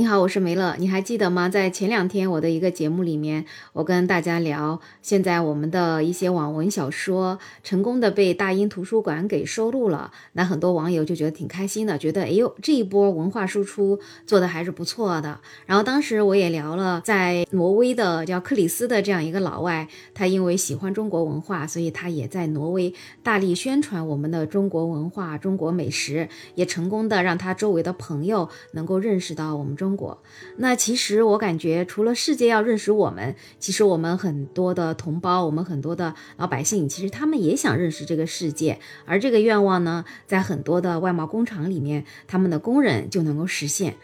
你好，我是梅乐。你还记得吗？在前两天我的一个节目里面，我跟大家聊，现在我们的一些网文小说成功的被大英图书馆给收录了。那很多网友就觉得挺开心的，觉得哎呦，这一波文化输出做的还是不错的。然后当时我也聊了，在挪威的叫克里斯的这样一个老外，他因为喜欢中国文化，所以他也在挪威大力宣传我们的中国文化、中国美食，也成功的让他周围的朋友能够认识到我们中。中国，那其实我感觉，除了世界要认识我们，其实我们很多的同胞，我们很多的老百姓，其实他们也想认识这个世界。而这个愿望呢，在很多的外贸工厂里面，他们的工人就能够实现。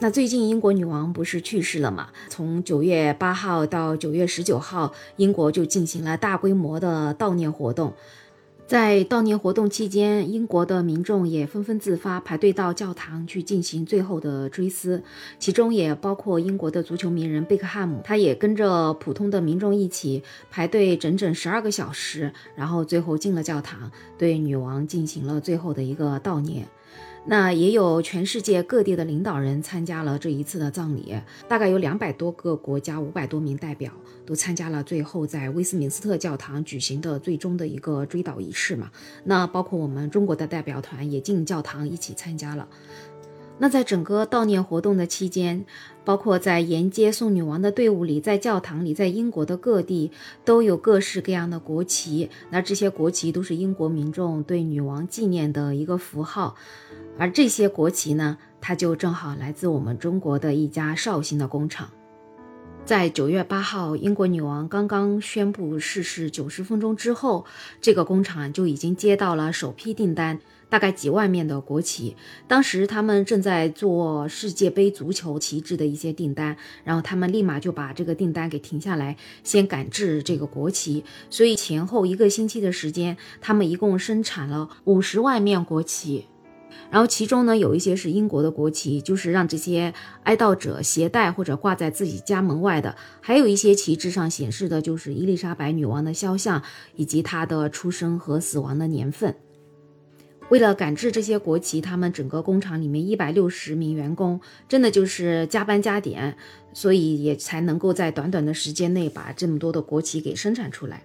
那最近英国女王不是去世了嘛？从九月八号到九月十九号，英国就进行了大规模的悼念活动。在悼念活动期间，英国的民众也纷纷自发排队到教堂去进行最后的追思，其中也包括英国的足球名人贝克汉姆，他也跟着普通的民众一起排队整整十二个小时，然后最后进了教堂，对女王进行了最后的一个悼念。那也有全世界各地的领导人参加了这一次的葬礼，大概有两百多个国家、五百多名代表都参加了最后在威斯敏斯特教堂举行的最终的一个追悼仪式嘛。那包括我们中国的代表团也进教堂一起参加了。那在整个悼念活动的期间，包括在沿街送女王的队伍里，在教堂里，在英国的各地都有各式各样的国旗。那这些国旗都是英国民众对女王纪念的一个符号。而这些国旗呢，它就正好来自我们中国的一家绍兴的工厂。在九月八号，英国女王刚刚宣布逝世九十分钟之后，这个工厂就已经接到了首批订单。大概几万面的国旗，当时他们正在做世界杯足球旗帜的一些订单，然后他们立马就把这个订单给停下来，先赶制这个国旗。所以前后一个星期的时间，他们一共生产了五十万面国旗。然后其中呢，有一些是英国的国旗，就是让这些哀悼者携带或者挂在自己家门外的；还有一些旗帜上显示的就是伊丽莎白女王的肖像以及她的出生和死亡的年份。为了赶制这些国旗，他们整个工厂里面一百六十名员工，真的就是加班加点，所以也才能够在短短的时间内把这么多的国旗给生产出来。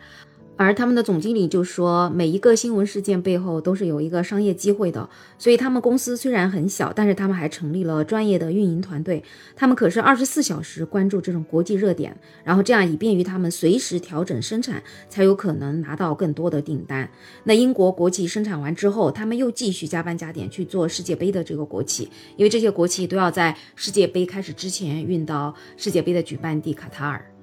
而他们的总经理就说，每一个新闻事件背后都是有一个商业机会的，所以他们公司虽然很小，但是他们还成立了专业的运营团队，他们可是二十四小时关注这种国际热点，然后这样以便于他们随时调整生产，才有可能拿到更多的订单。那英国国旗生产完之后，他们又继续加班加点去做世界杯的这个国旗，因为这些国旗都要在世界杯开始之前运到世界杯的举办地卡塔尔。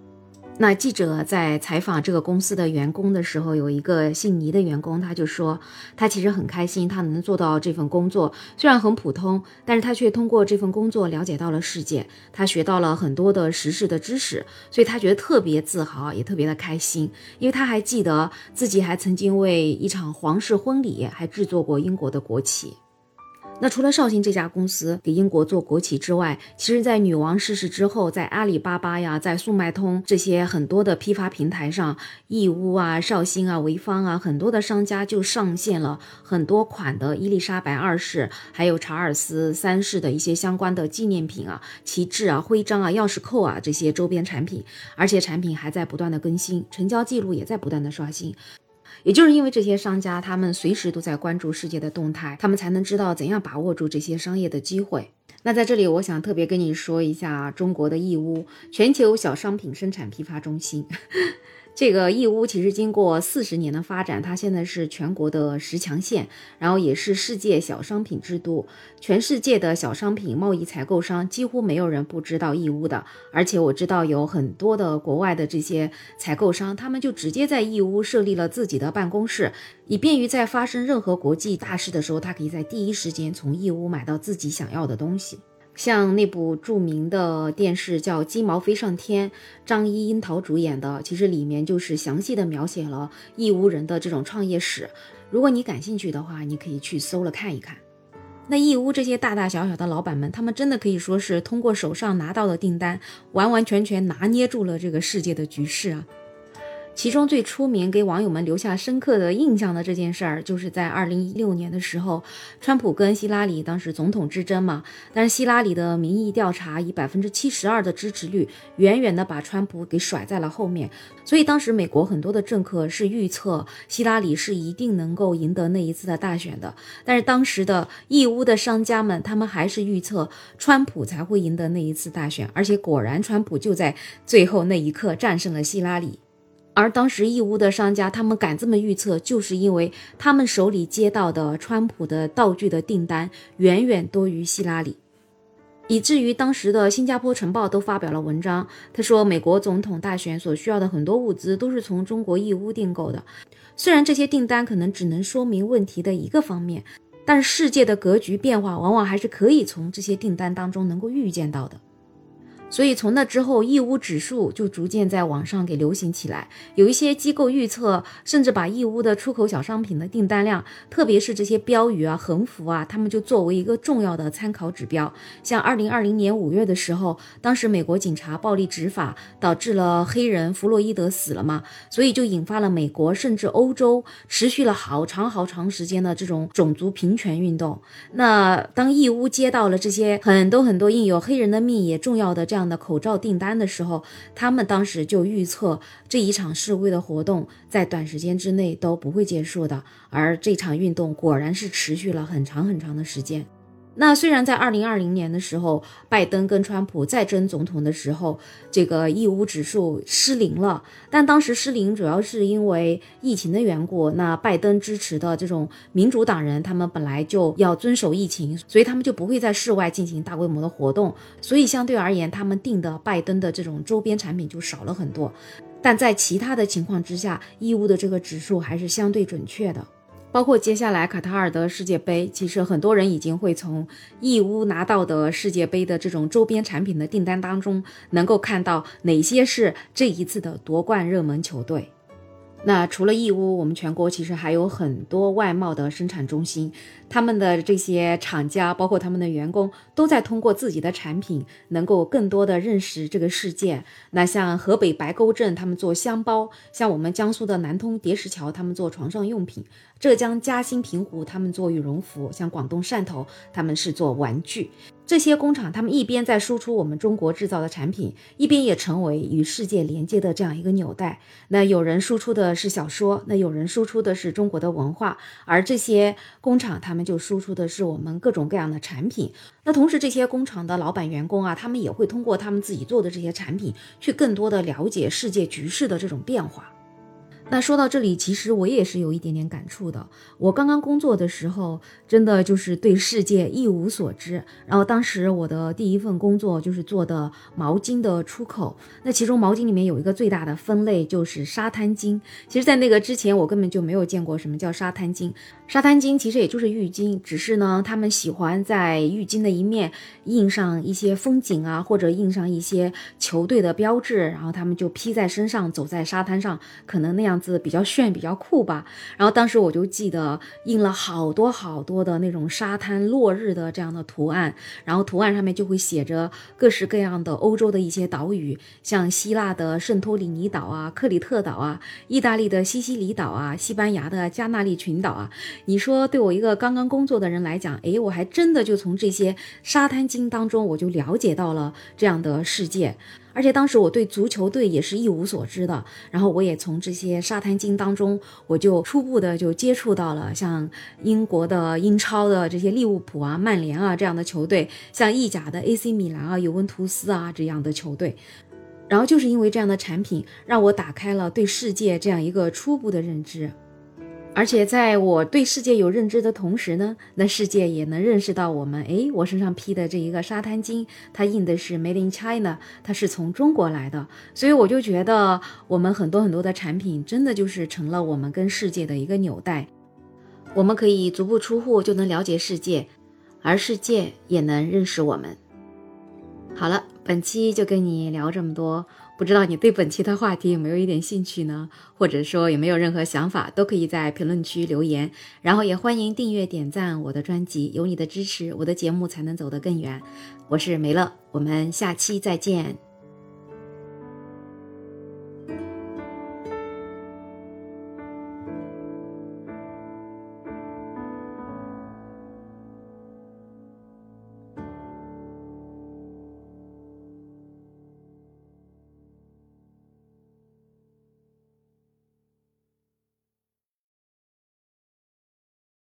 那记者在采访这个公司的员工的时候，有一个姓倪的员工，他就说，他其实很开心，他能做到这份工作，虽然很普通，但是他却通过这份工作了解到了世界，他学到了很多的时事的知识，所以他觉得特别自豪，也特别的开心，因为他还记得自己还曾经为一场皇室婚礼还制作过英国的国旗。那除了绍兴这家公司给英国做国旗之外，其实，在女王逝世之后，在阿里巴巴呀，在速卖通这些很多的批发平台上，义乌啊、绍兴啊、潍坊啊，很多的商家就上线了很多款的伊丽莎白二世还有查尔斯三世的一些相关的纪念品啊、旗帜啊、徽章啊、钥匙扣啊这些周边产品，而且产品还在不断的更新，成交记录也在不断的刷新。也就是因为这些商家，他们随时都在关注世界的动态，他们才能知道怎样把握住这些商业的机会。那在这里，我想特别跟你说一下中国的义乌全球小商品生产批发中心。这个义乌其实经过四十年的发展，它现在是全国的十强县，然后也是世界小商品之都。全世界的小商品贸易采购商几乎没有人不知道义乌的，而且我知道有很多的国外的这些采购商，他们就直接在义乌设立了自己的办公室，以便于在发生任何国际大事的时候，他可以在第一时间从义乌买到自己想要的东西。像那部著名的电视叫《鸡毛飞上天》，张一樱桃主演的，其实里面就是详细的描写了义乌人的这种创业史。如果你感兴趣的话，你可以去搜了看一看。那义乌这些大大小小的老板们，他们真的可以说是通过手上拿到的订单，完完全全拿捏住了这个世界的局势啊。其中最出名、给网友们留下深刻的印象的这件事儿，就是在二零一六年的时候，川普跟希拉里当时总统之争嘛。但是希拉里的民意调查以百分之七十二的支持率，远远的把川普给甩在了后面。所以当时美国很多的政客是预测希拉里是一定能够赢得那一次的大选的。但是当时的义乌的商家们，他们还是预测川普才会赢得那一次大选。而且果然，川普就在最后那一刻战胜了希拉里。而当时义乌的商家，他们敢这么预测，就是因为他们手里接到的川普的道具的订单远远多于希拉里，以至于当时的《新加坡晨报》都发表了文章，他说美国总统大选所需要的很多物资都是从中国义乌订购的。虽然这些订单可能只能说明问题的一个方面，但世界的格局变化往往还是可以从这些订单当中能够预见到的。所以从那之后，义乌指数就逐渐在网上给流行起来。有一些机构预测，甚至把义乌的出口小商品的订单量，特别是这些标语啊、横幅啊，他们就作为一个重要的参考指标。像二零二零年五月的时候，当时美国警察暴力执法，导致了黑人弗洛伊德死了嘛，所以就引发了美国甚至欧洲持续了好长好长时间的这种种族平权运动。那当义乌接到了这些很多很多印有黑人的命也重要的这样。的口罩订单的时候，他们当时就预测这一场示威的活动在短时间之内都不会结束的，而这场运动果然是持续了很长很长的时间。那虽然在二零二零年的时候，拜登跟川普再争总统的时候，这个义乌指数失灵了，但当时失灵主要是因为疫情的缘故。那拜登支持的这种民主党人，他们本来就要遵守疫情，所以他们就不会在室外进行大规模的活动，所以相对而言，他们订的拜登的这种周边产品就少了很多。但在其他的情况之下，义乌的这个指数还是相对准确的。包括接下来卡塔尔的世界杯，其实很多人已经会从义乌拿到的世界杯的这种周边产品的订单当中，能够看到哪些是这一次的夺冠热门球队。那除了义乌，我们全国其实还有很多外贸的生产中心，他们的这些厂家，包括他们的员工，都在通过自己的产品，能够更多的认识这个世界。那像河北白沟镇，他们做箱包；像我们江苏的南通叠石桥，他们做床上用品；浙江嘉兴平湖，他们做羽绒服；像广东汕头，他们是做玩具。这些工厂，他们一边在输出我们中国制造的产品，一边也成为与世界连接的这样一个纽带。那有人输出的是小说，那有人输出的是中国的文化，而这些工厂，他们就输出的是我们各种各样的产品。那同时，这些工厂的老板、员工啊，他们也会通过他们自己做的这些产品，去更多的了解世界局势的这种变化。那说到这里，其实我也是有一点点感触的。我刚刚工作的时候，真的就是对世界一无所知。然后当时我的第一份工作就是做的毛巾的出口。那其中毛巾里面有一个最大的分类就是沙滩巾。其实，在那个之前，我根本就没有见过什么叫沙滩巾。沙滩巾其实也就是浴巾，只是呢，他们喜欢在浴巾的一面印上一些风景啊，或者印上一些球队的标志，然后他们就披在身上，走在沙滩上，可能那样。子比较炫，比较酷吧。然后当时我就记得印了好多好多的那种沙滩落日的这样的图案，然后图案上面就会写着各式各样的欧洲的一些岛屿，像希腊的圣托里尼岛啊、克里特岛啊、意大利的西西里岛啊、西班牙的加纳利群岛啊。你说对我一个刚刚工作的人来讲，诶，我还真的就从这些沙滩经当中，我就了解到了这样的世界。而且当时我对足球队也是一无所知的，然后我也从这些沙滩巾当中，我就初步的就接触到了像英国的英超的这些利物浦啊、曼联啊这样的球队，像意甲的 AC 米兰啊、尤文图斯啊这样的球队，然后就是因为这样的产品，让我打开了对世界这样一个初步的认知。而且在我对世界有认知的同时呢，那世界也能认识到我们。诶，我身上披的这一个沙滩巾，它印的是 Made in China，它是从中国来的。所以我就觉得，我们很多很多的产品，真的就是成了我们跟世界的一个纽带。我们可以足不出户就能了解世界，而世界也能认识我们。好了，本期就跟你聊这么多。不知道你对本期的话题有没有一点兴趣呢？或者说有没有任何想法，都可以在评论区留言。然后也欢迎订阅点赞我的专辑，有你的支持，我的节目才能走得更远。我是梅乐，我们下期再见。